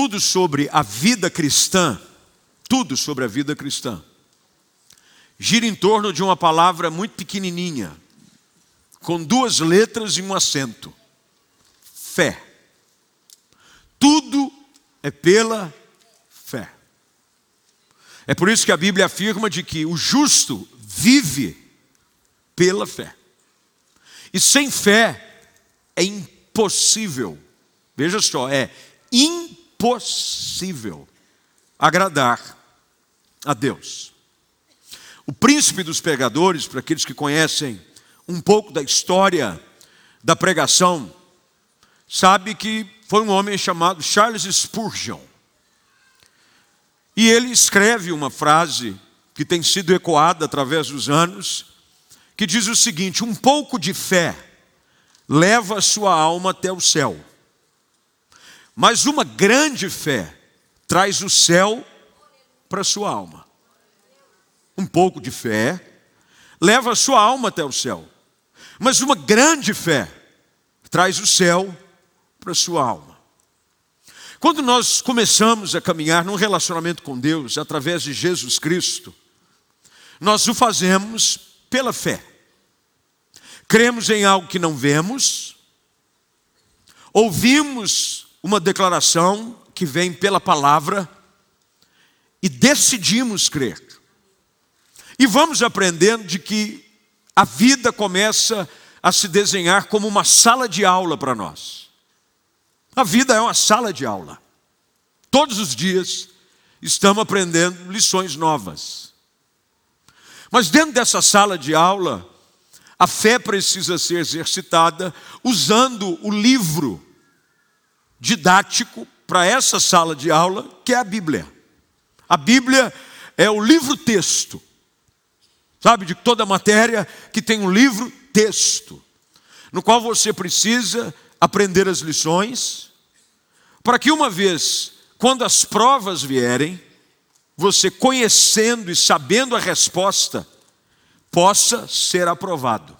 tudo sobre a vida cristã, tudo sobre a vida cristã, gira em torno de uma palavra muito pequenininha, com duas letras e um acento: fé. Tudo é pela fé. É por isso que a Bíblia afirma de que o justo vive pela fé. E sem fé é impossível. Veja só, é impossível agradar a Deus. O príncipe dos pregadores, para aqueles que conhecem um pouco da história da pregação, sabe que foi um homem chamado Charles Spurgeon. E ele escreve uma frase que tem sido ecoada através dos anos, que diz o seguinte: um pouco de fé leva a sua alma até o céu, mas uma grande fé traz o céu para a sua alma. Um pouco de fé leva a sua alma até o céu, mas uma grande fé traz o céu para a sua alma. Quando nós começamos a caminhar num relacionamento com Deus através de Jesus Cristo, nós o fazemos pela fé. Cremos em algo que não vemos, ouvimos uma declaração que vem pela palavra e decidimos crer. E vamos aprendendo de que a vida começa a se desenhar como uma sala de aula para nós. A vida é uma sala de aula. Todos os dias estamos aprendendo lições novas. Mas dentro dessa sala de aula, a fé precisa ser exercitada usando o livro didático para essa sala de aula, que é a Bíblia. A Bíblia é o livro-texto, sabe, de toda matéria que tem um livro-texto, no qual você precisa aprender as lições, para que uma vez, quando as provas vierem, você conhecendo e sabendo a resposta, possa ser aprovado.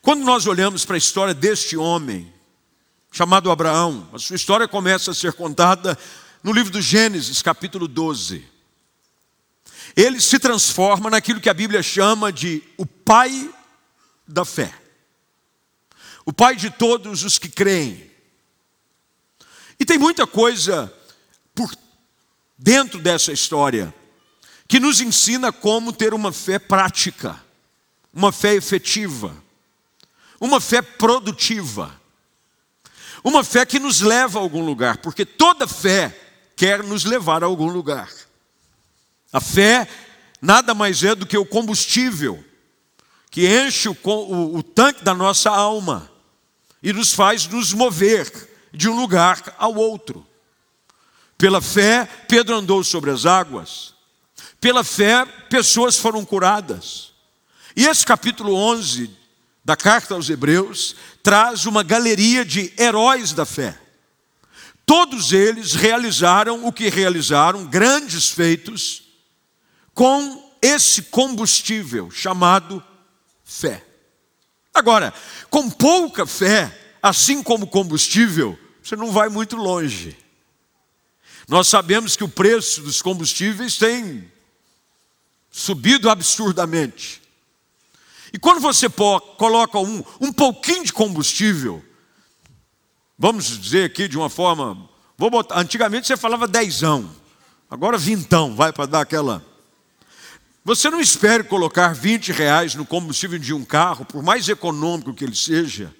Quando nós olhamos para a história deste homem, chamado Abraão, a sua história começa a ser contada no livro do Gênesis, capítulo 12. Ele se transforma naquilo que a Bíblia chama de o pai da fé o Pai de todos os que creem. E tem muita coisa por dentro dessa história que nos ensina como ter uma fé prática, uma fé efetiva, uma fé produtiva, uma fé que nos leva a algum lugar, porque toda fé quer nos levar a algum lugar. A fé nada mais é do que o combustível que enche o, o, o tanque da nossa alma e nos faz nos mover de um lugar ao outro. Pela fé, Pedro andou sobre as águas. Pela fé, pessoas foram curadas. E esse capítulo 11 da carta aos Hebreus traz uma galeria de heróis da fé. Todos eles realizaram o que realizaram, grandes feitos, com esse combustível chamado fé. Agora, com pouca fé, assim como combustível, você não vai muito longe. Nós sabemos que o preço dos combustíveis tem subido absurdamente. E quando você coloca um, um pouquinho de combustível, vamos dizer aqui de uma forma, vou botar, antigamente você falava dezão, agora vintão, vai para dar aquela você não espere colocar 20 reais no combustível de um carro, por mais econômico que ele seja,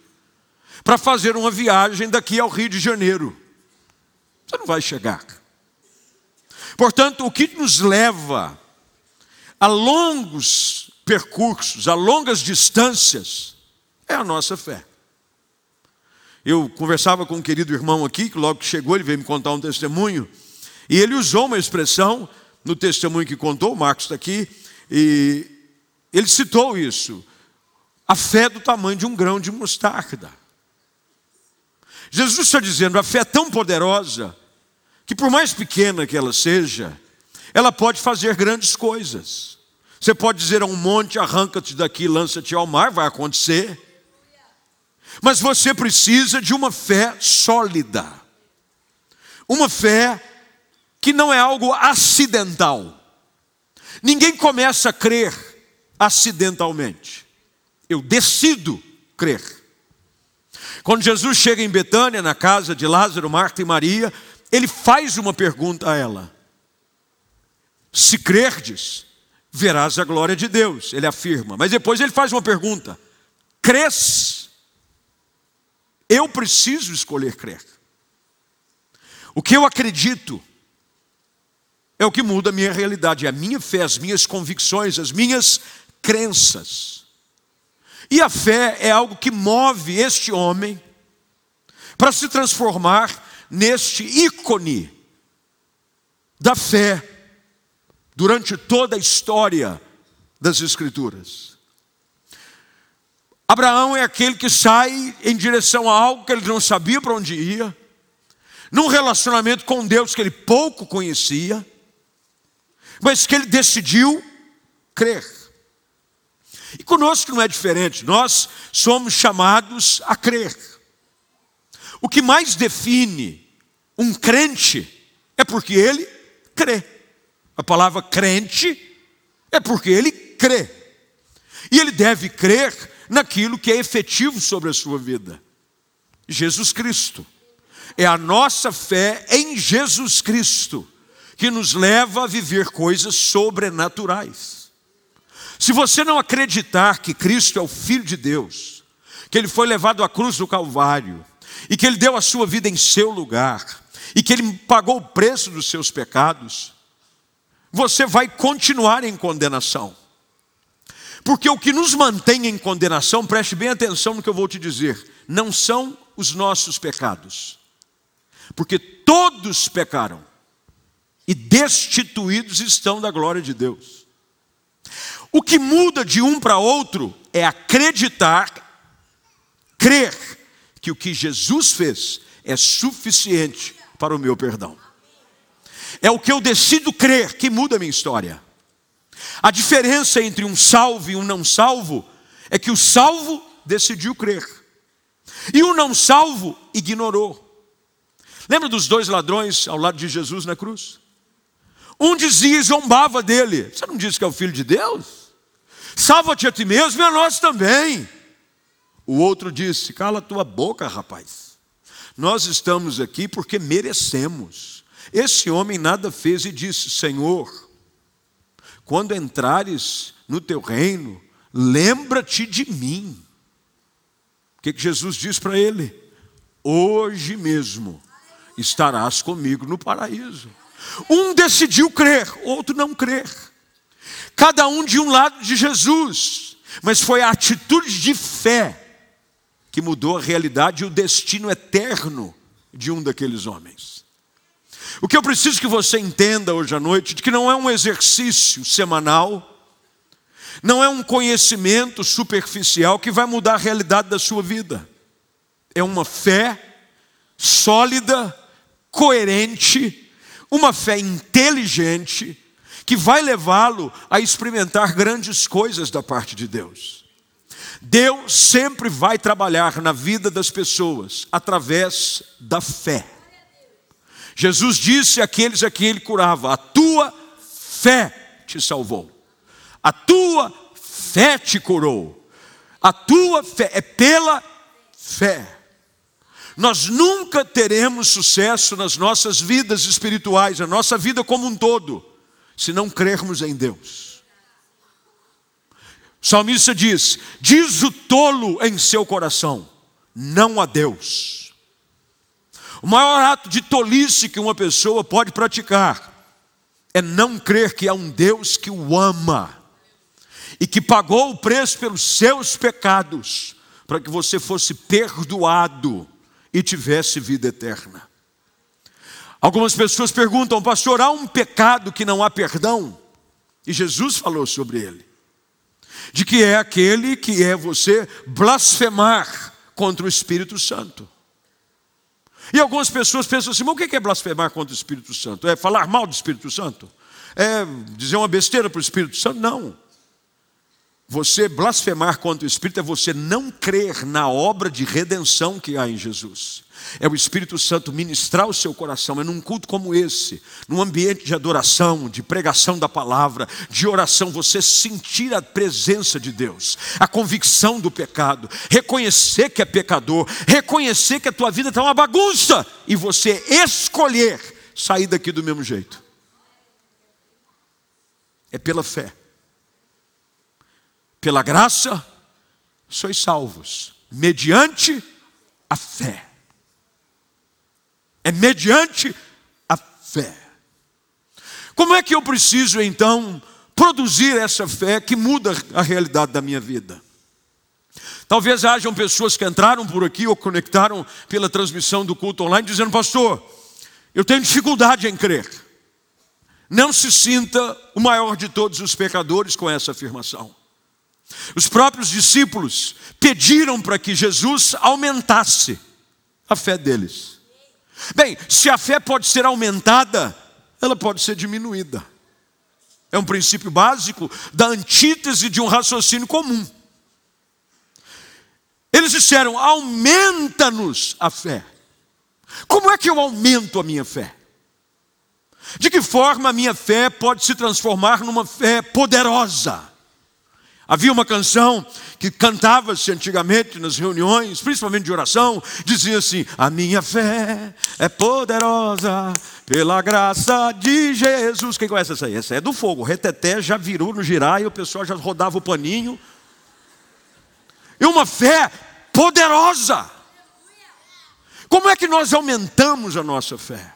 para fazer uma viagem daqui ao Rio de Janeiro. Você não vai chegar. Portanto, o que nos leva a longos percursos, a longas distâncias, é a nossa fé. Eu conversava com um querido irmão aqui, que logo que chegou, ele veio me contar um testemunho, e ele usou uma expressão no testemunho que contou, o Marcos está aqui, e ele citou isso. A fé do tamanho de um grão de mostarda. Jesus está dizendo: a fé é tão poderosa que, por mais pequena que ela seja, ela pode fazer grandes coisas. Você pode dizer a um monte: arranca-te daqui, lança-te ao mar, vai acontecer. Mas você precisa de uma fé sólida, Uma fé que não é algo acidental. Ninguém começa a crer acidentalmente. Eu decido crer. Quando Jesus chega em Betânia, na casa de Lázaro, Marta e Maria, ele faz uma pergunta a ela: Se crerdes, verás a glória de Deus. Ele afirma. Mas depois ele faz uma pergunta: Crês? Eu preciso escolher crer. O que eu acredito é o que muda a minha realidade, a minha fé, as minhas convicções, as minhas crenças. E a fé é algo que move este homem para se transformar neste ícone da fé durante toda a história das Escrituras. Abraão é aquele que sai em direção a algo que ele não sabia para onde ia, num relacionamento com Deus que ele pouco conhecia, mas que ele decidiu crer. E conosco não é diferente, nós somos chamados a crer. O que mais define um crente é porque ele crê. A palavra crente é porque ele crê. E ele deve crer naquilo que é efetivo sobre a sua vida. Jesus Cristo. É a nossa fé em Jesus Cristo que nos leva a viver coisas sobrenaturais. Se você não acreditar que Cristo é o Filho de Deus, que ele foi levado à cruz do Calvário, e que ele deu a sua vida em seu lugar, e que ele pagou o preço dos seus pecados, você vai continuar em condenação. Porque o que nos mantém em condenação, preste bem atenção no que eu vou te dizer, não são os nossos pecados. Porque todos pecaram e destituídos estão da glória de Deus. O que muda de um para outro é acreditar, crer que o que Jesus fez é suficiente para o meu perdão. É o que eu decido crer que muda a minha história. A diferença entre um salvo e um não salvo é que o salvo decidiu crer e o não salvo ignorou. Lembra dos dois ladrões ao lado de Jesus na cruz? Um dizia e zombava dele: Você não disse que é o filho de Deus? Salva-te a ti mesmo e a nós também. O outro disse: Cala tua boca, rapaz. Nós estamos aqui porque merecemos. Esse homem nada fez e disse: Senhor, quando entrares no teu reino, lembra-te de mim. O que, que Jesus diz para ele? Hoje mesmo estarás comigo no paraíso. Um decidiu crer, outro não crer. Cada um de um lado de Jesus, mas foi a atitude de fé que mudou a realidade e o destino eterno de um daqueles homens. O que eu preciso que você entenda hoje à noite, de que não é um exercício semanal, não é um conhecimento superficial que vai mudar a realidade da sua vida. É uma fé sólida, coerente, uma fé inteligente, que vai levá-lo a experimentar grandes coisas da parte de Deus. Deus sempre vai trabalhar na vida das pessoas através da fé. Jesus disse àqueles a quem ele curava: A tua fé te salvou, a tua fé te curou, a tua fé é pela fé. Nós nunca teremos sucesso nas nossas vidas espirituais, na nossa vida como um todo, se não crermos em Deus. O salmista diz: Diz o tolo em seu coração, não a Deus. O maior ato de tolice que uma pessoa pode praticar é não crer que há um Deus que o ama e que pagou o preço pelos seus pecados para que você fosse perdoado e tivesse vida eterna. Algumas pessoas perguntam, pastor, há um pecado que não há perdão? E Jesus falou sobre ele de que é aquele que é você blasfemar contra o Espírito Santo. E algumas pessoas pensam assim: mas o que é blasfemar contra o Espírito Santo? É falar mal do Espírito Santo? É dizer uma besteira para o Espírito Santo? Não. Você blasfemar contra o Espírito é você não crer na obra de redenção que há em Jesus. É o Espírito Santo ministrar o seu coração. É num culto como esse, num ambiente de adoração, de pregação da palavra, de oração, você sentir a presença de Deus, a convicção do pecado, reconhecer que é pecador, reconhecer que a tua vida está uma bagunça e você escolher sair daqui do mesmo jeito. É pela fé. Pela graça, sois salvos, mediante a fé. É mediante a fé. Como é que eu preciso então produzir essa fé que muda a realidade da minha vida? Talvez hajam pessoas que entraram por aqui ou conectaram pela transmissão do culto online dizendo: Pastor, eu tenho dificuldade em crer. Não se sinta o maior de todos os pecadores com essa afirmação. Os próprios discípulos pediram para que Jesus aumentasse a fé deles. Bem, se a fé pode ser aumentada, ela pode ser diminuída. É um princípio básico da antítese de um raciocínio comum. Eles disseram: aumenta-nos a fé. Como é que eu aumento a minha fé? De que forma a minha fé pode se transformar numa fé poderosa? Havia uma canção que cantava-se antigamente nas reuniões, principalmente de oração, dizia assim: A minha fé é poderosa pela graça de Jesus. Quem conhece essa aí? Essa é do fogo. O reteté já virou no girar e o pessoal já rodava o paninho. E uma fé poderosa. Como é que nós aumentamos a nossa fé?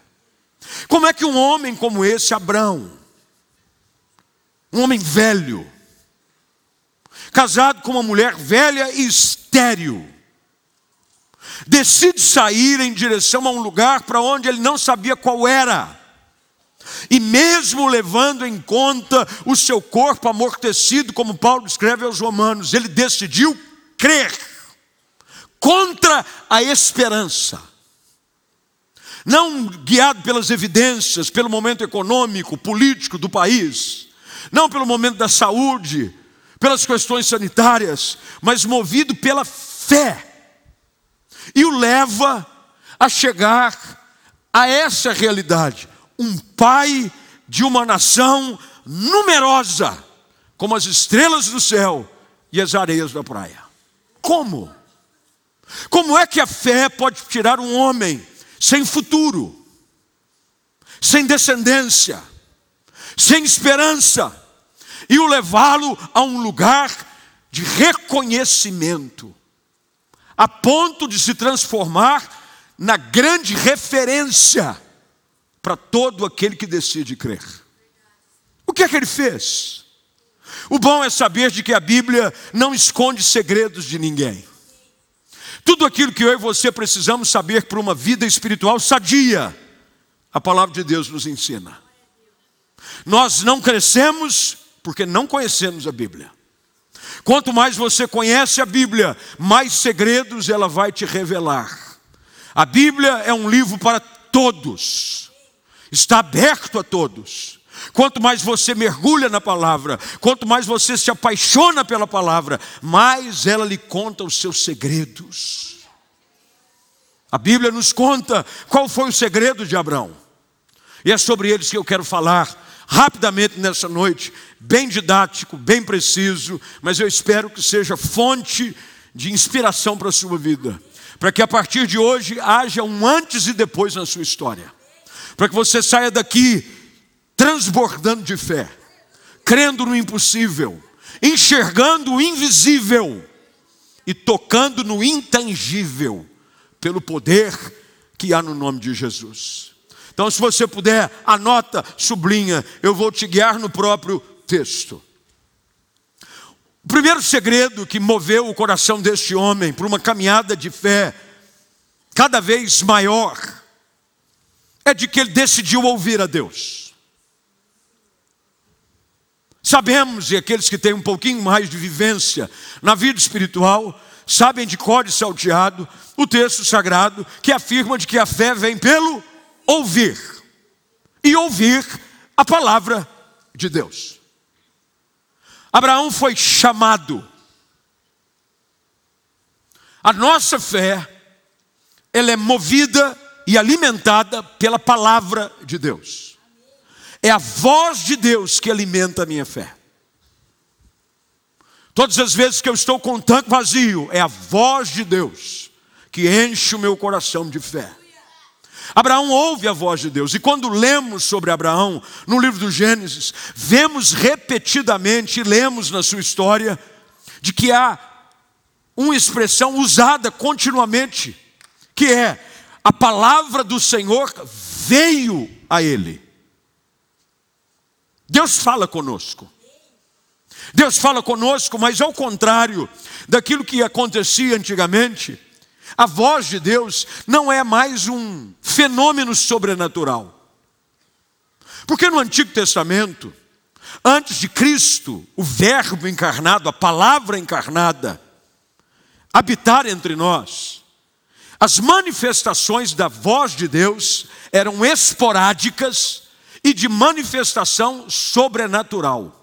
Como é que um homem como esse, Abraão, um homem velho, casado com uma mulher velha e estéril, decide sair em direção a um lugar para onde ele não sabia qual era. E mesmo levando em conta o seu corpo amortecido, como Paulo escreve aos Romanos, ele decidiu crer contra a esperança. Não guiado pelas evidências, pelo momento econômico, político do país, não pelo momento da saúde, pelas questões sanitárias, mas movido pela fé. E o leva a chegar a essa realidade. Um pai de uma nação numerosa, como as estrelas do céu e as areias da praia. Como? Como é que a fé pode tirar um homem sem futuro, sem descendência, sem esperança? E o levá-lo a um lugar de reconhecimento, a ponto de se transformar na grande referência para todo aquele que decide crer. O que é que ele fez? O bom é saber de que a Bíblia não esconde segredos de ninguém. Tudo aquilo que eu e você precisamos saber para uma vida espiritual sadia, a palavra de Deus nos ensina. Nós não crescemos porque não conhecemos a Bíblia. Quanto mais você conhece a Bíblia, mais segredos ela vai te revelar. A Bíblia é um livro para todos, está aberto a todos. Quanto mais você mergulha na palavra, quanto mais você se apaixona pela palavra, mais ela lhe conta os seus segredos. A Bíblia nos conta qual foi o segredo de Abraão, e é sobre eles que eu quero falar rapidamente nessa noite, bem didático, bem preciso, mas eu espero que seja fonte de inspiração para a sua vida, para que a partir de hoje haja um antes e depois na sua história, para que você saia daqui transbordando de fé, crendo no impossível, enxergando o invisível e tocando no intangível, pelo poder que há no nome de Jesus. Então, se você puder, anota, sublinha, eu vou te guiar no próprio texto. O primeiro segredo que moveu o coração deste homem para uma caminhada de fé cada vez maior é de que ele decidiu ouvir a Deus. Sabemos, e aqueles que têm um pouquinho mais de vivência na vida espiritual, sabem de código salteado o texto sagrado que afirma de que a fé vem pelo ouvir e ouvir a palavra de Deus. Abraão foi chamado. A nossa fé, ela é movida e alimentada pela palavra de Deus. É a voz de Deus que alimenta a minha fé. Todas as vezes que eu estou com o tanque vazio, é a voz de Deus que enche o meu coração de fé. Abraão ouve a voz de Deus, e quando lemos sobre Abraão no livro do Gênesis, vemos repetidamente, lemos na sua história, de que há uma expressão usada continuamente, que é a palavra do Senhor veio a ele. Deus fala conosco. Deus fala conosco, mas ao contrário daquilo que acontecia antigamente, a voz de Deus não é mais um fenômeno sobrenatural. Porque no Antigo Testamento, antes de Cristo, o Verbo encarnado, a palavra encarnada, habitar entre nós, as manifestações da voz de Deus eram esporádicas e de manifestação sobrenatural.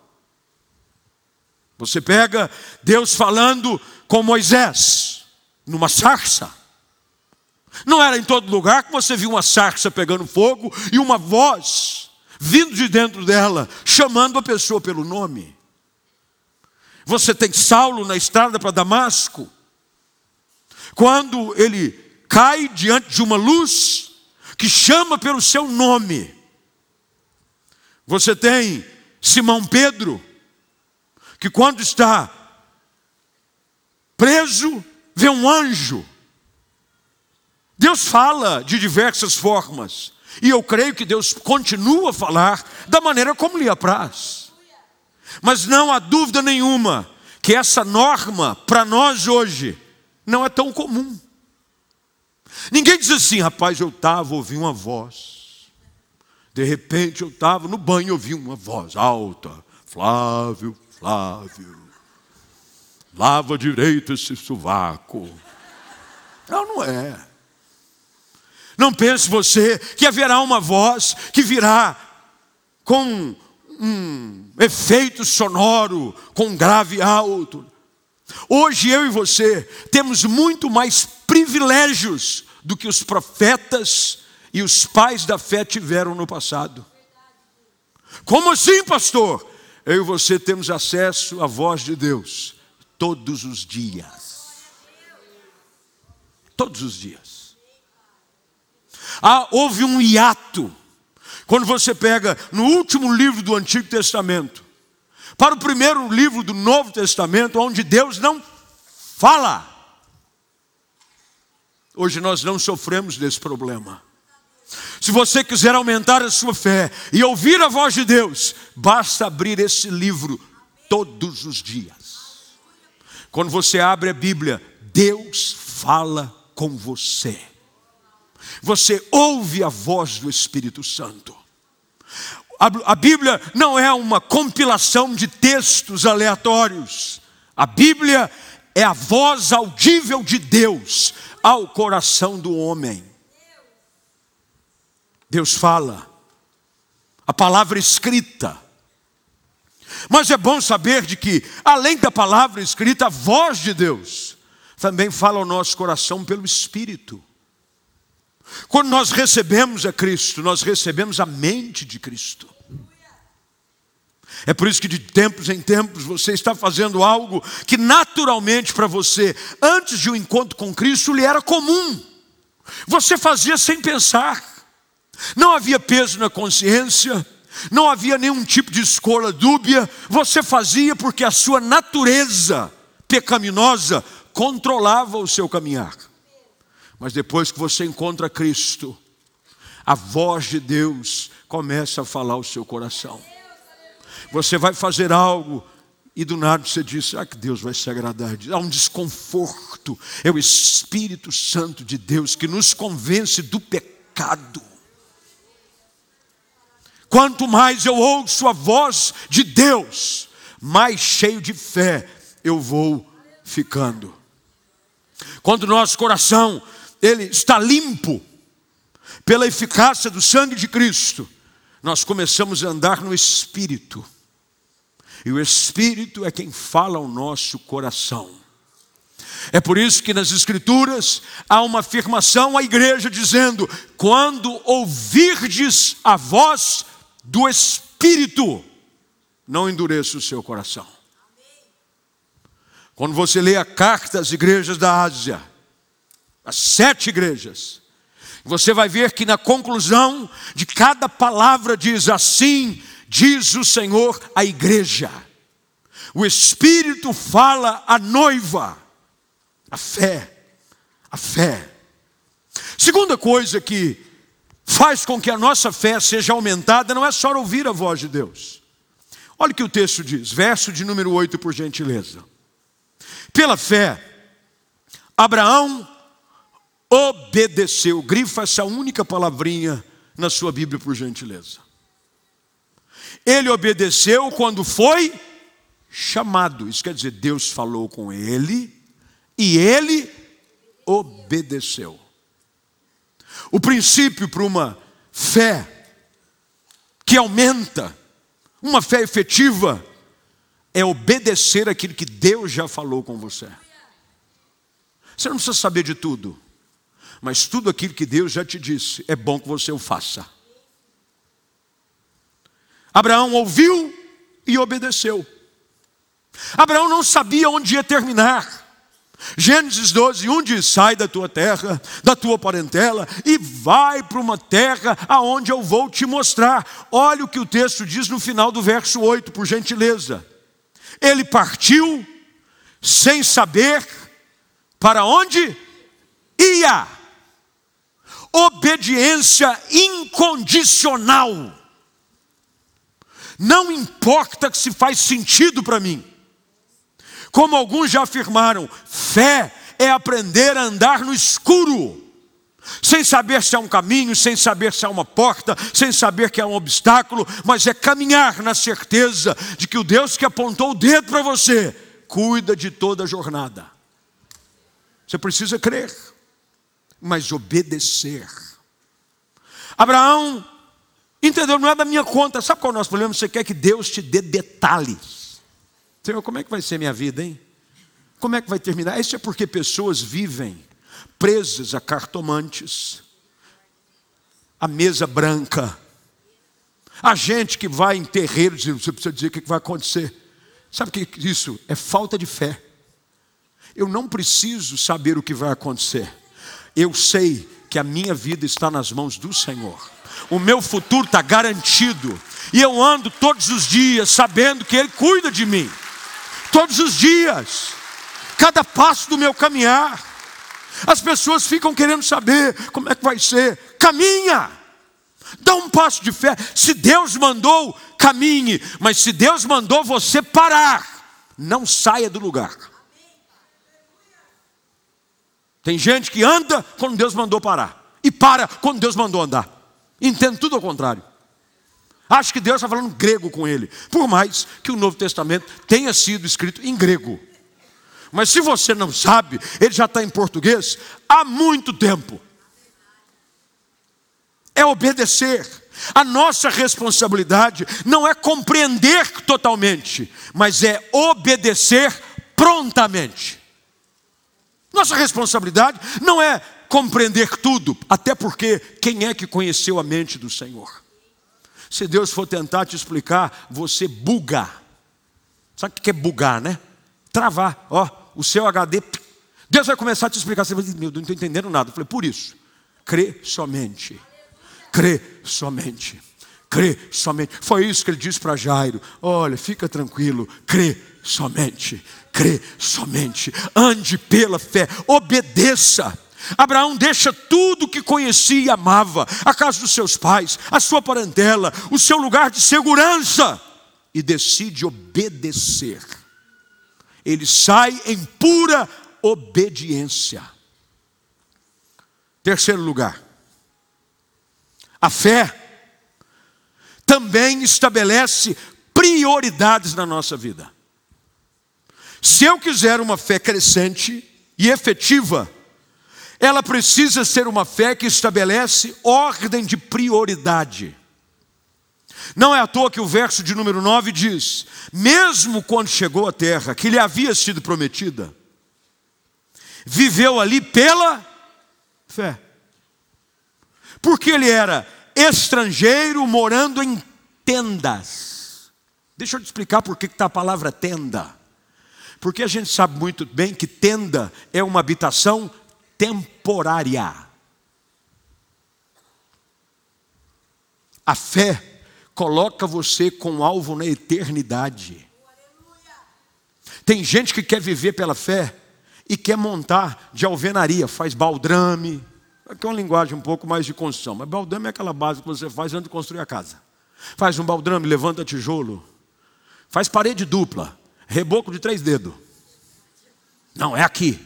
Você pega Deus falando com Moisés, numa sarça. Não era em todo lugar que você viu uma sarça pegando fogo e uma voz vindo de dentro dela, chamando a pessoa pelo nome. Você tem Saulo na estrada para Damasco. Quando ele cai diante de uma luz que chama pelo seu nome. Você tem Simão Pedro que quando está preso, vê um anjo. Deus fala de diversas formas, e eu creio que Deus continua a falar da maneira como lhe apraz. Mas não há dúvida nenhuma que essa norma, para nós hoje, não é tão comum. Ninguém diz assim, rapaz, eu estava ouvindo uma voz. De repente eu estava no banho ouvi uma voz alta. Flávio, Flávio, lava direito esse sovaco. Não, não é. Não pense você que haverá uma voz que virá com um efeito sonoro, com grave alto. Hoje eu e você temos muito mais privilégios do que os profetas e os pais da fé tiveram no passado. Como assim, pastor? eu e você temos acesso à voz de Deus todos os dias. Todos os dias. Ah, houve um hiato. Quando você pega no último livro do Antigo Testamento, para o primeiro livro do Novo Testamento, onde Deus não fala. Hoje nós não sofremos desse problema. Se você quiser aumentar a sua fé e ouvir a voz de Deus, basta abrir esse livro todos os dias. Quando você abre a Bíblia, Deus fala com você. Você ouve a voz do Espírito Santo. A, Bíblia não é uma compilação de textos aleatórios. A Bíblia é a voz audível de Deus ao coração do homem. Deus fala, a palavra escrita. Mas é bom saber de que, além da palavra escrita, a voz de Deus também fala ao nosso coração pelo Espírito. Quando nós recebemos a Cristo, nós recebemos a mente de Cristo. É por isso que de tempos em tempos você está fazendo algo que naturalmente para você, antes de um encontro com Cristo, lhe era comum. Você fazia sem pensar. Não havia peso na consciência, não havia nenhum tipo de escolha dúbia, você fazia porque a sua natureza pecaminosa controlava o seu caminhar. Mas depois que você encontra Cristo, a voz de Deus começa a falar o seu coração. Você vai fazer algo e do nada você diz: Ah, que Deus vai se agradar. Há um desconforto. É o Espírito Santo de Deus que nos convence do pecado. Quanto mais eu ouço a voz de Deus, mais cheio de fé eu vou ficando. Quando nosso coração ele está limpo pela eficácia do sangue de Cristo, nós começamos a andar no espírito. E o Espírito é quem fala ao nosso coração. É por isso que nas Escrituras há uma afirmação à igreja dizendo: quando ouvirdes a voz do Espírito, não endureça o seu coração. Quando você lê a carta às igrejas da Ásia, as sete igrejas, você vai ver que na conclusão de cada palavra diz assim: diz o Senhor à igreja. O Espírito fala à noiva. A fé, a fé. Segunda coisa que faz com que a nossa fé seja aumentada não é só ouvir a voz de Deus. Olha o que o texto diz, verso de número 8, por gentileza. Pela fé, Abraão obedeceu. Grifa essa única palavrinha na sua Bíblia, por gentileza. Ele obedeceu quando foi chamado. Isso quer dizer, Deus falou com ele e ele obedeceu. O princípio para uma fé que aumenta, uma fé efetiva, é obedecer aquilo que Deus já falou com você. Você não precisa saber de tudo, mas tudo aquilo que Deus já te disse, é bom que você o faça. Abraão ouviu e obedeceu. Abraão não sabia onde ia terminar. Gênesis 12, 1 diz: Sai da tua terra, da tua parentela, e vai para uma terra aonde eu vou te mostrar. Olha o que o texto diz no final do verso 8, por gentileza. Ele partiu sem saber para onde ia. Obediência incondicional. Não importa se faz sentido para mim. Como alguns já afirmaram, fé é aprender a andar no escuro, sem saber se é um caminho, sem saber se é uma porta, sem saber que é um obstáculo, mas é caminhar na certeza de que o Deus que apontou o dedo para você cuida de toda a jornada. Você precisa crer, mas obedecer. Abraão entendeu, não é da minha conta. Sabe qual é o nosso problema? Você quer que Deus te dê detalhes. Senhor, como é que vai ser minha vida, hein? Como é que vai terminar? Isso é porque pessoas vivem presas a cartomantes, a mesa branca, a gente que vai em terreiro dizendo, você precisa dizer o que vai acontecer. Sabe o que isso? É falta de fé. Eu não preciso saber o que vai acontecer. Eu sei que a minha vida está nas mãos do Senhor. O meu futuro está garantido. E eu ando todos os dias sabendo que Ele cuida de mim todos os dias, cada passo do meu caminhar. As pessoas ficam querendo saber como é que vai ser. Caminha, dá um passo de fé. Se Deus mandou, caminhe, mas se Deus mandou você parar, não saia do lugar. Tem gente que anda quando Deus mandou parar, e para quando Deus mandou andar. Entende tudo ao contrário. Acho que Deus está falando grego com ele, por mais que o Novo Testamento tenha sido escrito em grego. Mas se você não sabe, ele já está em português há muito tempo. É obedecer. A nossa responsabilidade não é compreender totalmente, mas é obedecer prontamente. Nossa responsabilidade não é compreender tudo, até porque quem é que conheceu a mente do Senhor? Se Deus for tentar te explicar, você buga. Sabe o que é bugar, né? Travar. Ó, o seu HD. Deus vai começar a te explicar. Você vai dizer, meu, não estou entendendo nada. Eu falei, por isso, crê somente. Crê somente. Crê somente. Foi isso que ele disse para Jairo: Olha, fica tranquilo, crê somente. Crê somente. Ande pela fé, obedeça. Abraão deixa tudo que conhecia e amava, a casa dos seus pais, a sua parentela, o seu lugar de segurança, e decide obedecer. Ele sai em pura obediência. Terceiro lugar, a fé também estabelece prioridades na nossa vida. Se eu quiser uma fé crescente e efetiva, ela precisa ser uma fé que estabelece ordem de prioridade. Não é à toa que o verso de número 9 diz: Mesmo quando chegou à terra que lhe havia sido prometida, viveu ali pela fé. Porque ele era estrangeiro morando em tendas. Deixa eu te explicar por que está a palavra tenda. Porque a gente sabe muito bem que tenda é uma habitação temporária. A fé coloca você com alvo na eternidade. Tem gente que quer viver pela fé e quer montar de alvenaria, faz baldrame, Aqui é uma linguagem um pouco mais de construção, mas baldrame é aquela base que você faz antes de construir a casa. Faz um baldrame, levanta tijolo, faz parede dupla, reboco de três dedos. Não, é aqui.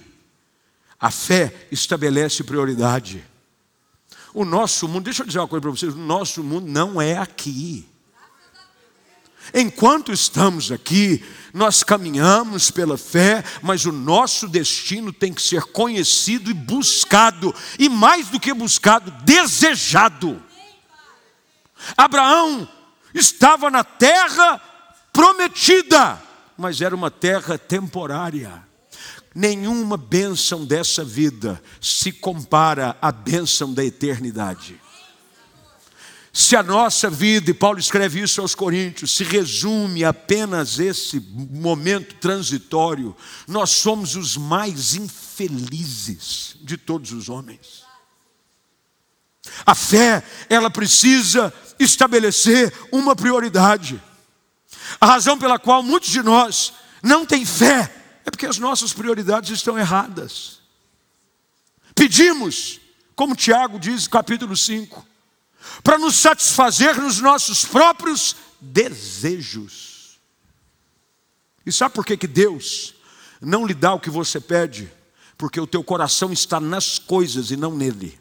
A fé estabelece prioridade. O nosso mundo, deixa eu dizer uma coisa para vocês: o nosso mundo não é aqui. Enquanto estamos aqui, nós caminhamos pela fé, mas o nosso destino tem que ser conhecido e buscado, e mais do que buscado, desejado. Abraão estava na terra prometida, mas era uma terra temporária. Nenhuma bênção dessa vida se compara à bênção da eternidade. Se a nossa vida, e Paulo escreve isso aos Coríntios, se resume apenas esse momento transitório, nós somos os mais infelizes de todos os homens. A fé, ela precisa estabelecer uma prioridade. A razão pela qual muitos de nós não têm fé é porque as nossas prioridades estão erradas. Pedimos, como Tiago diz, capítulo 5, para nos satisfazer nos nossos próprios desejos. E sabe por que, que Deus não lhe dá o que você pede? Porque o teu coração está nas coisas e não nele.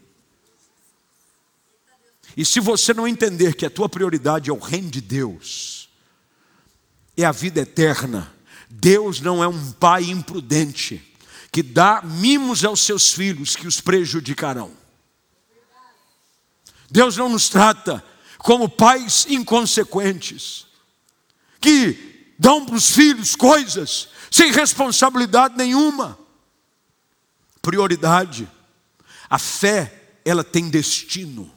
E se você não entender que a tua prioridade é o reino de Deus, é a vida eterna, Deus não é um pai imprudente que dá mimos aos seus filhos que os prejudicarão. Deus não nos trata como pais inconsequentes, que dão para os filhos coisas sem responsabilidade nenhuma. Prioridade. A fé, ela tem destino.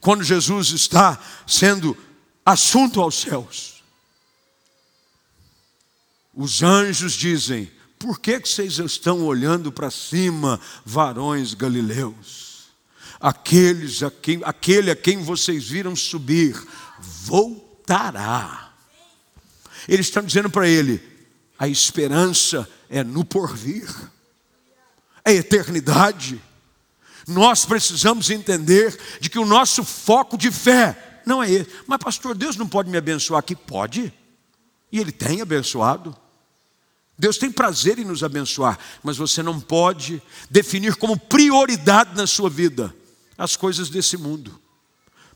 Quando Jesus está sendo assunto aos céus, os anjos dizem: Por que vocês estão olhando para cima, varões galileus? aqueles a quem, aquele a quem vocês viram subir voltará. Eles estão dizendo para ele: a esperança é no porvir, é eternidade. Nós precisamos entender de que o nosso foco de fé não é esse. Mas, pastor, Deus não pode me abençoar aqui? Pode. E Ele tem abençoado. Deus tem prazer em nos abençoar, mas você não pode definir como prioridade na sua vida as coisas desse mundo,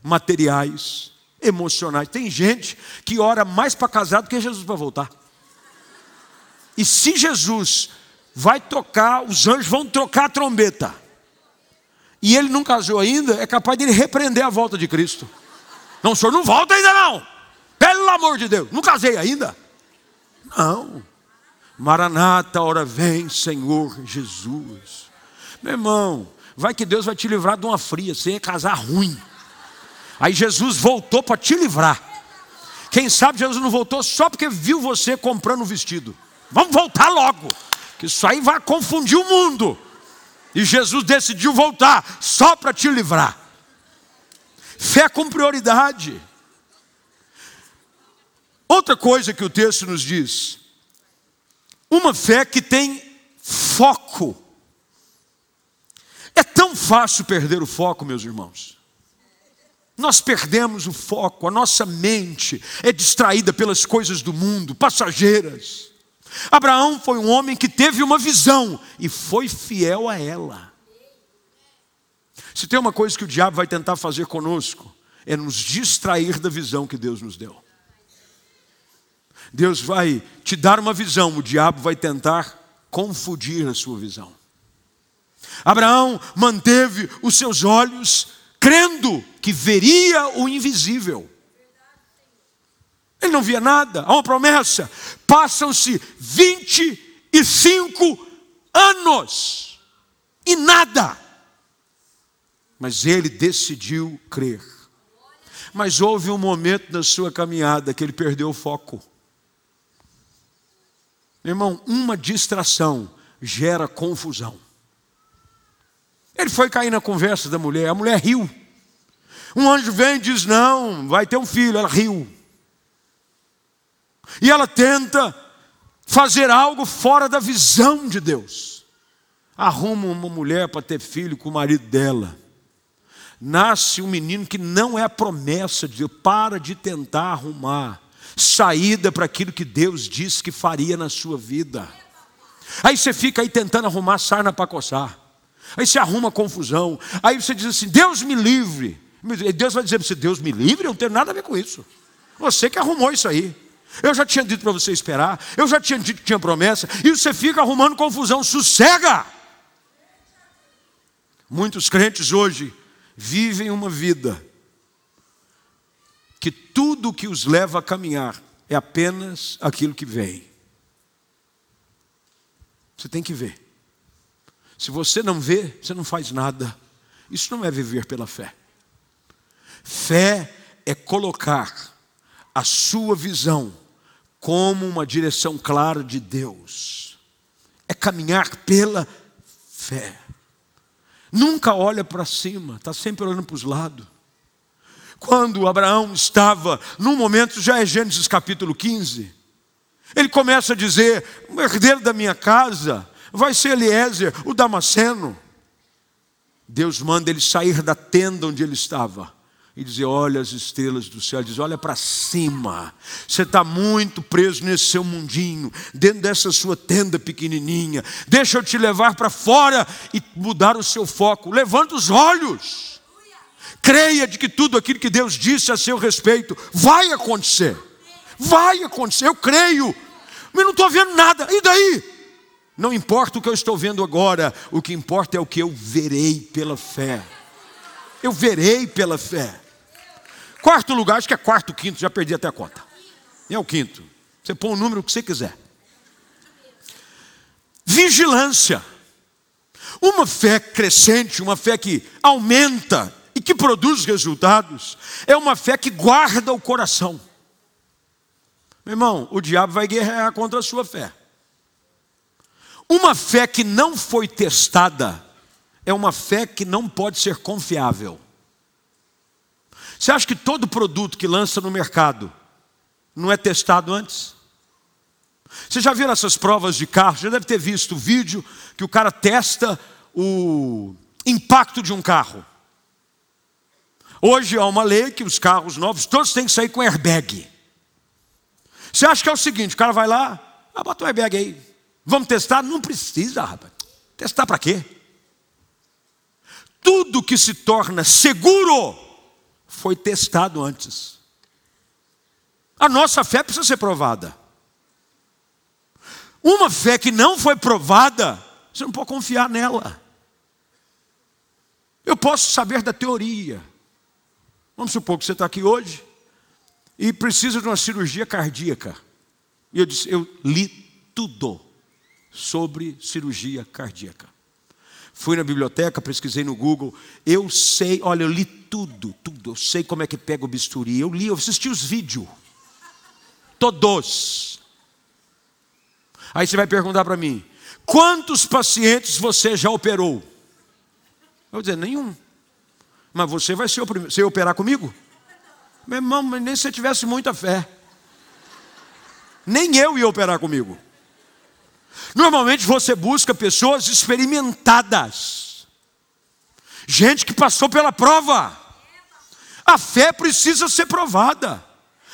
materiais, emocionais. Tem gente que ora mais para casar do que Jesus para voltar. E se Jesus vai tocar, os anjos vão trocar a trombeta, e ele não casou ainda, é capaz de ele repreender a volta de Cristo. Não, o senhor não volta ainda não. Pelo amor de Deus, não casei ainda. Não. Maranata, hora vem, Senhor Jesus. Meu irmão, vai que Deus vai te livrar de uma fria, você ia casar ruim. Aí Jesus voltou para te livrar. Quem sabe Jesus não voltou só porque viu você comprando o vestido. Vamos voltar logo, que isso aí vai confundir o mundo. E Jesus decidiu voltar só para te livrar. Fé com prioridade. Outra coisa que o texto nos diz: uma fé que tem foco. É tão fácil perder o foco, meus irmãos. Nós perdemos o foco, a nossa mente é distraída pelas coisas do mundo, passageiras. Abraão foi um homem que teve uma visão e foi fiel a ela. Se tem uma coisa que o diabo vai tentar fazer conosco, é nos distrair da visão que Deus nos deu. Deus vai te dar uma visão, o diabo vai tentar confundir a sua visão. Abraão manteve os seus olhos crendo que veria o invisível. Ele não via nada, há uma promessa. Passam-se 25 anos e nada. Mas ele decidiu crer. Mas houve um momento na sua caminhada que ele perdeu o foco. Irmão, uma distração gera confusão. Ele foi cair na conversa da mulher, a mulher riu. Um anjo vem e diz: Não, vai ter um filho. Ela riu. E ela tenta fazer algo fora da visão de Deus. Arruma uma mulher para ter filho com o marido dela. Nasce um menino que não é a promessa de Deus. Para de tentar arrumar saída para aquilo que Deus disse que faria na sua vida. Aí você fica aí tentando arrumar sarna para coçar. Aí você arruma confusão. Aí você diz assim: Deus me livre. Deus vai dizer para você: Deus me livre? Eu não tenho nada a ver com isso. Você que arrumou isso aí. Eu já tinha dito para você esperar. Eu já tinha dito que tinha promessa. E você fica arrumando confusão. Sossega. Muitos crentes hoje vivem uma vida que tudo que os leva a caminhar é apenas aquilo que vem. Você tem que ver. Se você não vê, você não faz nada. Isso não é viver pela fé. Fé é colocar a sua visão como uma direção clara de Deus. É caminhar pela fé. Nunca olha para cima, está sempre olhando para os lados. Quando Abraão estava, num momento, já é Gênesis capítulo 15, ele começa a dizer: o herdeiro da minha casa vai ser Eliezer, o Damasceno. Deus manda ele sair da tenda onde ele estava e dizer: Olha as estrelas do céu. Diz: Olha para cima. Você está muito preso nesse seu mundinho, dentro dessa sua tenda pequenininha. Deixa eu te levar para fora e mudar o seu foco. Levanta os olhos. Creia de que tudo aquilo que Deus disse a seu respeito vai acontecer. Vai acontecer, eu creio. Mas não estou vendo nada. E daí? Não importa o que eu estou vendo agora, o que importa é o que eu verei pela fé. Eu verei pela fé. Quarto lugar, acho que é quarto, quinto, já perdi até a conta. É o quinto. Você põe o número que você quiser. Vigilância. Uma fé crescente, uma fé que aumenta e que produz resultados, é uma fé que guarda o coração. Meu irmão, o diabo vai guerrear contra a sua fé. Uma fé que não foi testada é uma fé que não pode ser confiável. Você acha que todo produto que lança no mercado não é testado antes? Você já viu essas provas de carro? Já deve ter visto o vídeo que o cara testa o impacto de um carro. Hoje há uma lei que os carros novos todos têm que sair com airbag. Você acha que é o seguinte: o cara vai lá, ah, bota um airbag aí. Vamos testar? Não precisa, rapaz. Testar para quê? Tudo que se torna seguro foi testado antes. A nossa fé precisa ser provada. Uma fé que não foi provada, você não pode confiar nela. Eu posso saber da teoria. Vamos supor que você está aqui hoje e precisa de uma cirurgia cardíaca. E eu disse, eu li tudo sobre cirurgia cardíaca. Fui na biblioteca, pesquisei no Google. Eu sei, olha, eu li tudo, tudo. Eu sei como é que pega o bisturi. Eu li, eu assisti os vídeos. Todos. Aí você vai perguntar para mim: quantos pacientes você já operou? Eu vou dizer, nenhum. Mas você vai ser o primeiro. Você operar comigo? Meu irmão, nem se você tivesse muita fé. Nem eu ia operar comigo. Normalmente você busca pessoas experimentadas, gente que passou pela prova. A fé precisa ser provada.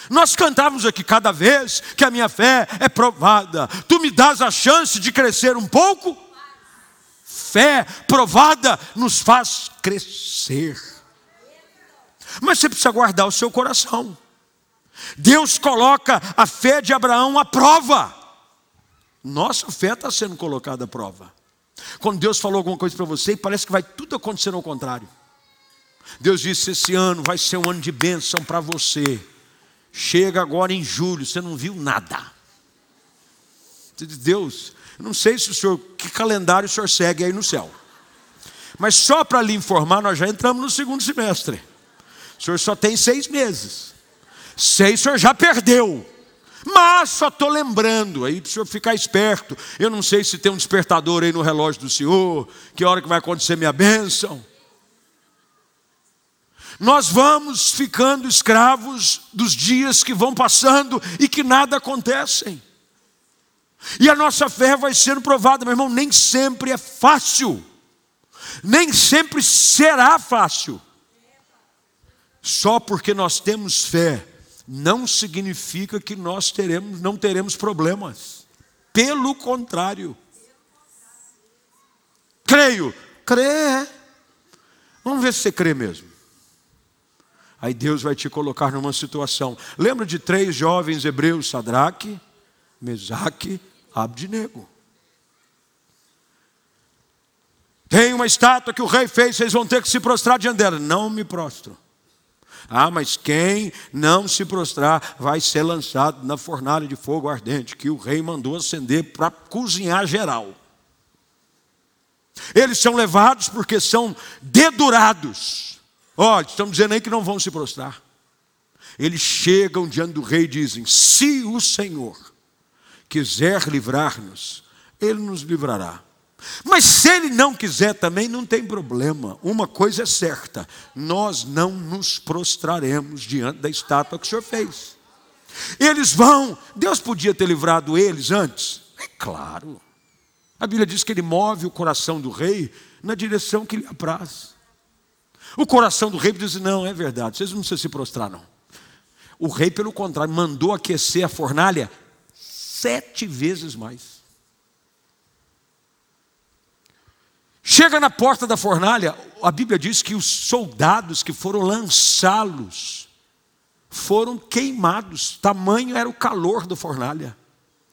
Nós cantávamos aqui cada vez que a minha fé é provada. Tu me dás a chance de crescer um pouco? Fé provada nos faz crescer. Mas você precisa guardar o seu coração. Deus coloca a fé de Abraão à prova. Nossa fé está sendo colocada à prova. Quando Deus falou alguma coisa para você, parece que vai tudo acontecer ao contrário. Deus disse: esse ano vai ser um ano de bênção para você. Chega agora em julho, você não viu nada. Deus, eu não sei se o senhor, que calendário o senhor segue aí no céu. Mas só para lhe informar, nós já entramos no segundo semestre. O senhor só tem seis meses. Seis o senhor já perdeu. Mas só estou lembrando, aí para o senhor ficar esperto. Eu não sei se tem um despertador aí no relógio do senhor, que hora que vai acontecer minha bênção. Nós vamos ficando escravos dos dias que vão passando e que nada acontecem. E a nossa fé vai sendo provada, meu irmão, nem sempre é fácil. Nem sempre será fácil. Só porque nós temos fé, não significa que nós teremos, não teremos problemas. Pelo contrário. Creio. Crê. Vamos ver se você crê mesmo. Aí Deus vai te colocar numa situação. Lembra de três jovens hebreus, Sadraque, Mesaque, Abdinego. Tem uma estátua que o rei fez, vocês vão ter que se prostrar diante dela. Não me prostro. Ah, mas quem não se prostrar vai ser lançado na fornalha de fogo ardente, que o rei mandou acender para cozinhar geral. Eles são levados porque são dedurados. Olha, estamos dizendo aí que não vão se prostrar. Eles chegam diante do rei e dizem: Se o Senhor quiser livrar-nos, Ele nos livrará. Mas se ele não quiser também, não tem problema. Uma coisa é certa: nós não nos prostraremos diante da estátua que o Senhor fez. Eles vão, Deus podia ter livrado eles antes? É claro. A Bíblia diz que ele move o coração do rei na direção que lhe apraz. O coração do rei diz: não, é verdade, vocês não precisam se prostrar, não. O rei, pelo contrário, mandou aquecer a fornalha sete vezes mais. Chega na porta da fornalha, a Bíblia diz que os soldados que foram lançá-los foram queimados, tamanho era o calor da fornalha.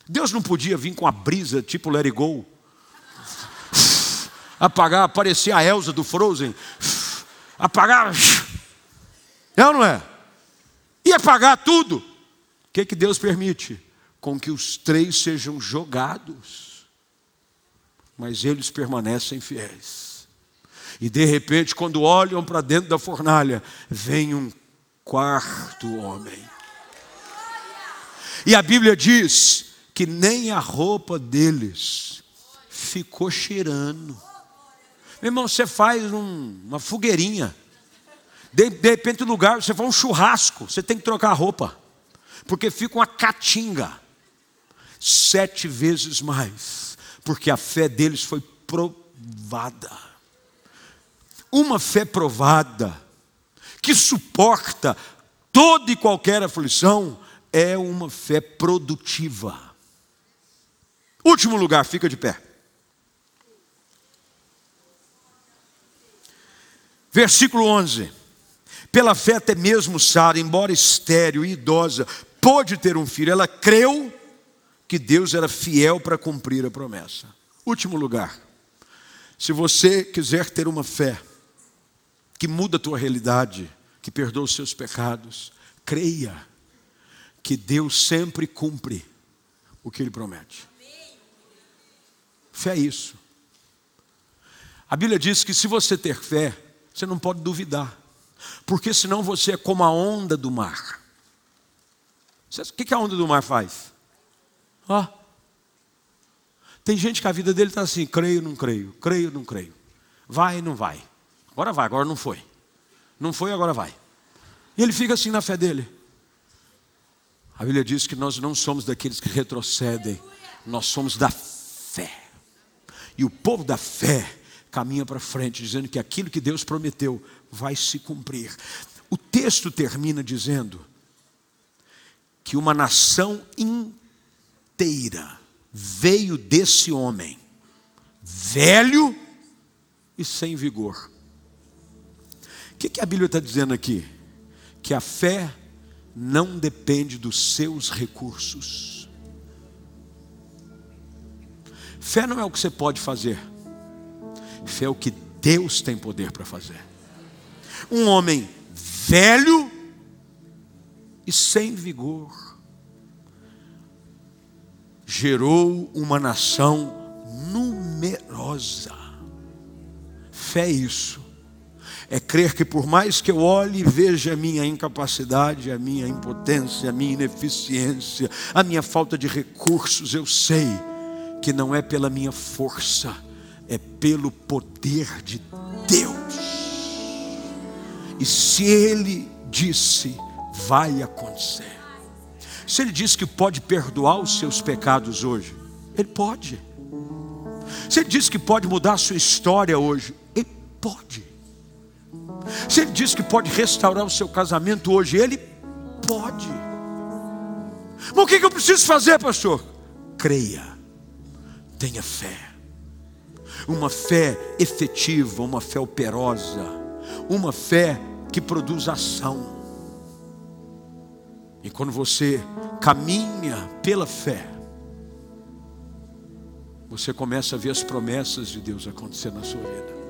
Deus não podia vir com a brisa tipo let it go, apagar, aparecer a Elsa do Frozen, apagar, é ou não é? E apagar tudo. O que, que Deus permite? Com que os três sejam jogados mas eles permanecem fiéis. E de repente, quando olham para dentro da fornalha, vem um quarto homem. E a Bíblia diz que nem a roupa deles ficou cheirando. Meu irmão, você faz um, uma fogueirinha. De, de repente, no lugar, você faz um churrasco, você tem que trocar a roupa. Porque fica uma catinga. Sete vezes mais porque a fé deles foi provada. Uma fé provada, que suporta toda e qualquer aflição, é uma fé produtiva. Último lugar, fica de pé. Versículo 11. Pela fé, até mesmo Sara, embora estéril e idosa, pôde ter um filho. Ela creu que Deus era fiel para cumprir a promessa. Último lugar, se você quiser ter uma fé que muda a tua realidade, que perdoa os seus pecados, creia que Deus sempre cumpre o que Ele promete. Fé é isso. A Bíblia diz que se você ter fé, você não pode duvidar, porque senão você é como a onda do mar. O que a onda do mar faz? Ó. Tem gente que a vida dele está assim: creio, não creio, creio, não creio. Vai, não vai. Agora vai, agora não foi. Não foi, agora vai. E ele fica assim na fé dele. A Bíblia diz que nós não somos daqueles que retrocedem, nós somos da fé. E o povo da fé caminha para frente, dizendo que aquilo que Deus prometeu vai se cumprir. O texto termina dizendo que uma nação inteira veio desse homem, velho e sem vigor. O que, que a Bíblia está dizendo aqui? Que a fé não depende dos seus recursos. Fé não é o que você pode fazer, fé é o que Deus tem poder para fazer. Um homem velho e sem vigor. Gerou uma nação numerosa. Fé é isso. É crer que por mais que eu olhe e veja a minha incapacidade, a minha impotência, a minha ineficiência, a minha falta de recursos, eu sei que não é pela minha força, é pelo poder de Deus. E se Ele disse, vai acontecer. Se Ele disse que pode perdoar os seus pecados hoje, Ele pode. Se Ele disse que pode mudar a sua história hoje, Ele pode. Se Ele disse que pode restaurar o seu casamento hoje, Ele pode. Mas o que eu preciso fazer, pastor? Creia, tenha fé. Uma fé efetiva, uma fé operosa, uma fé que produz ação. E quando você caminha pela fé, você começa a ver as promessas de Deus acontecer na sua vida.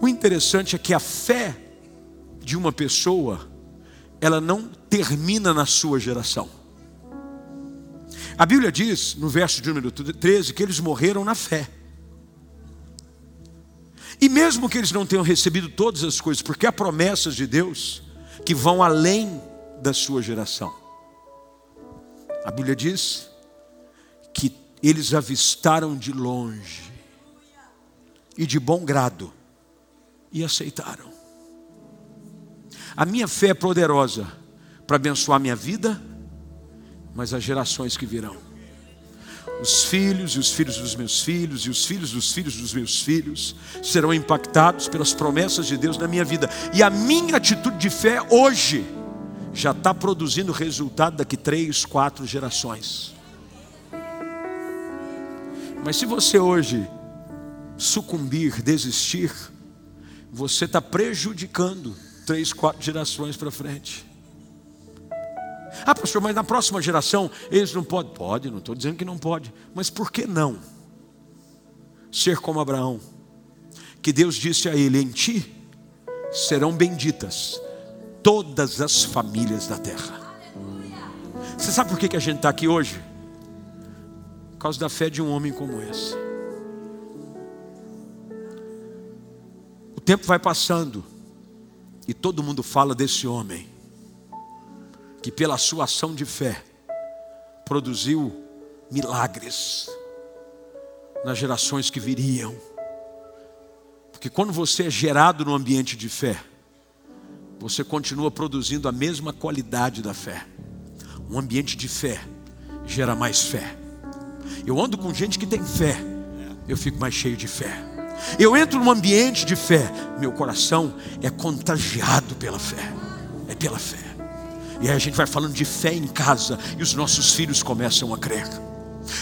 O interessante é que a fé de uma pessoa, ela não termina na sua geração. A Bíblia diz, no verso de número 13, que eles morreram na fé. E mesmo que eles não tenham recebido todas as coisas, porque há promessas de Deus que vão além da sua geração. A Bíblia diz que eles avistaram de longe e de bom grado e aceitaram. A minha fé é poderosa para abençoar minha vida, mas as gerações que virão. Os filhos e os filhos dos meus filhos e os filhos dos filhos dos meus filhos serão impactados pelas promessas de Deus na minha vida. E a minha atitude de fé hoje já está produzindo resultado daqui três, quatro gerações. Mas se você hoje sucumbir, desistir, você está prejudicando três, quatro gerações para frente. Ah, pastor, mas na próxima geração eles não podem. Pode, não estou dizendo que não pode. Mas por que não? Ser como Abraão, que Deus disse a ele: em ti serão benditas todas as famílias da terra. Você sabe por que a gente está aqui hoje? Por causa da fé de um homem como esse. O tempo vai passando e todo mundo fala desse homem que, pela sua ação de fé, produziu milagres nas gerações que viriam. Porque quando você é gerado no ambiente de fé, você continua produzindo a mesma qualidade da fé. Um ambiente de fé gera mais fé. Eu ando com gente que tem fé, eu fico mais cheio de fé. Eu entro num ambiente de fé, meu coração é contagiado pela fé. É pela fé. E aí a gente vai falando de fé em casa e os nossos filhos começam a crer.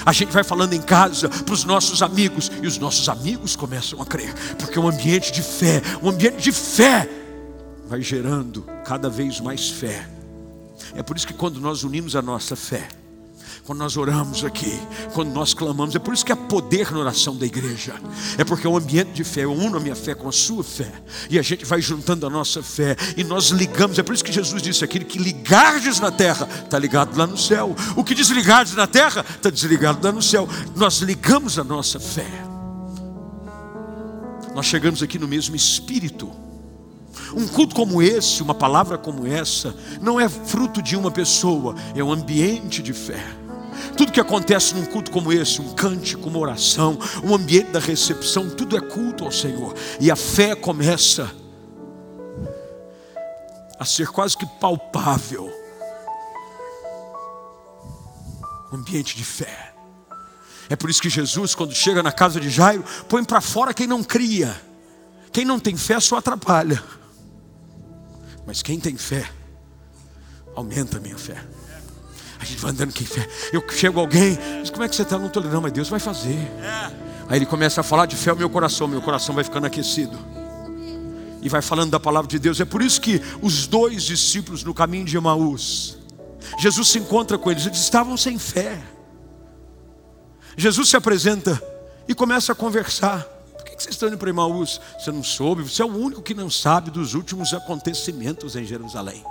A gente vai falando em casa para os nossos amigos e os nossos amigos começam a crer, porque um ambiente de fé, um ambiente de fé vai gerando cada vez mais fé. É por isso que quando nós unimos a nossa fé, quando nós oramos aqui, quando nós clamamos, é por isso que há poder na oração da igreja. É porque é um ambiente de fé. Eu uno a minha fé com a sua fé. E a gente vai juntando a nossa fé. E nós ligamos. É por isso que Jesus disse aquilo que ligardes na terra, está ligado lá no céu. O que desligardes na terra, está desligado lá no céu. Nós ligamos a nossa fé. Nós chegamos aqui no mesmo espírito. Um culto como esse, uma palavra como essa, não é fruto de uma pessoa, é um ambiente de fé. Tudo que acontece num culto como esse, um cântico, uma oração, um ambiente da recepção, tudo é culto ao Senhor. E a fé começa a ser quase que palpável. Um ambiente de fé. É por isso que Jesus, quando chega na casa de Jairo, põe para fora quem não cria. Quem não tem fé só atrapalha. Mas quem tem fé, aumenta a minha fé. A gente vai andando com fé. Eu chego alguém, diz: Como é que você está? Não estou não, mas Deus vai fazer. Aí ele começa a falar de fé, o meu coração, meu coração vai ficando aquecido. E vai falando da palavra de Deus. É por isso que os dois discípulos no caminho de Emaús, Jesus se encontra com eles, eles estavam sem fé. Jesus se apresenta e começa a conversar. Que vocês estão indo para Emaús? Você não soube? Você é o único que não sabe dos últimos acontecimentos em Jerusalém.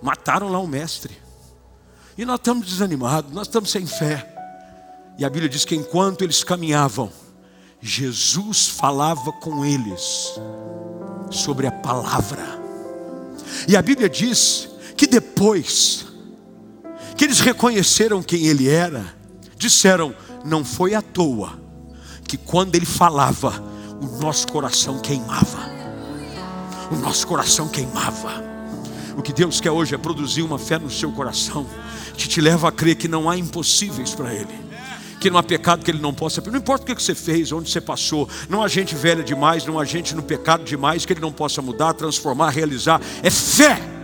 Mataram lá o mestre. E nós estamos desanimados, nós estamos sem fé. E a Bíblia diz que enquanto eles caminhavam, Jesus falava com eles sobre a palavra. E a Bíblia diz que depois que eles reconheceram quem ele era, disseram: não foi à toa que quando ele falava, o nosso coração queimava. O nosso coração queimava. O que Deus quer hoje é produzir uma fé no seu coração, que te leva a crer que não há impossíveis para Ele que não há pecado que ele não possa. Não importa o que você fez, onde você passou, não há gente velha demais, não há gente no pecado demais que ele não possa mudar, transformar, realizar. É fé.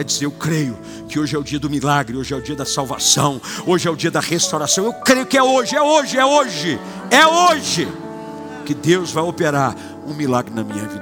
É dizer, eu creio que hoje é o dia do milagre, hoje é o dia da salvação, hoje é o dia da restauração. Eu creio que é hoje, é hoje, é hoje, é hoje que Deus vai operar um milagre na minha vida.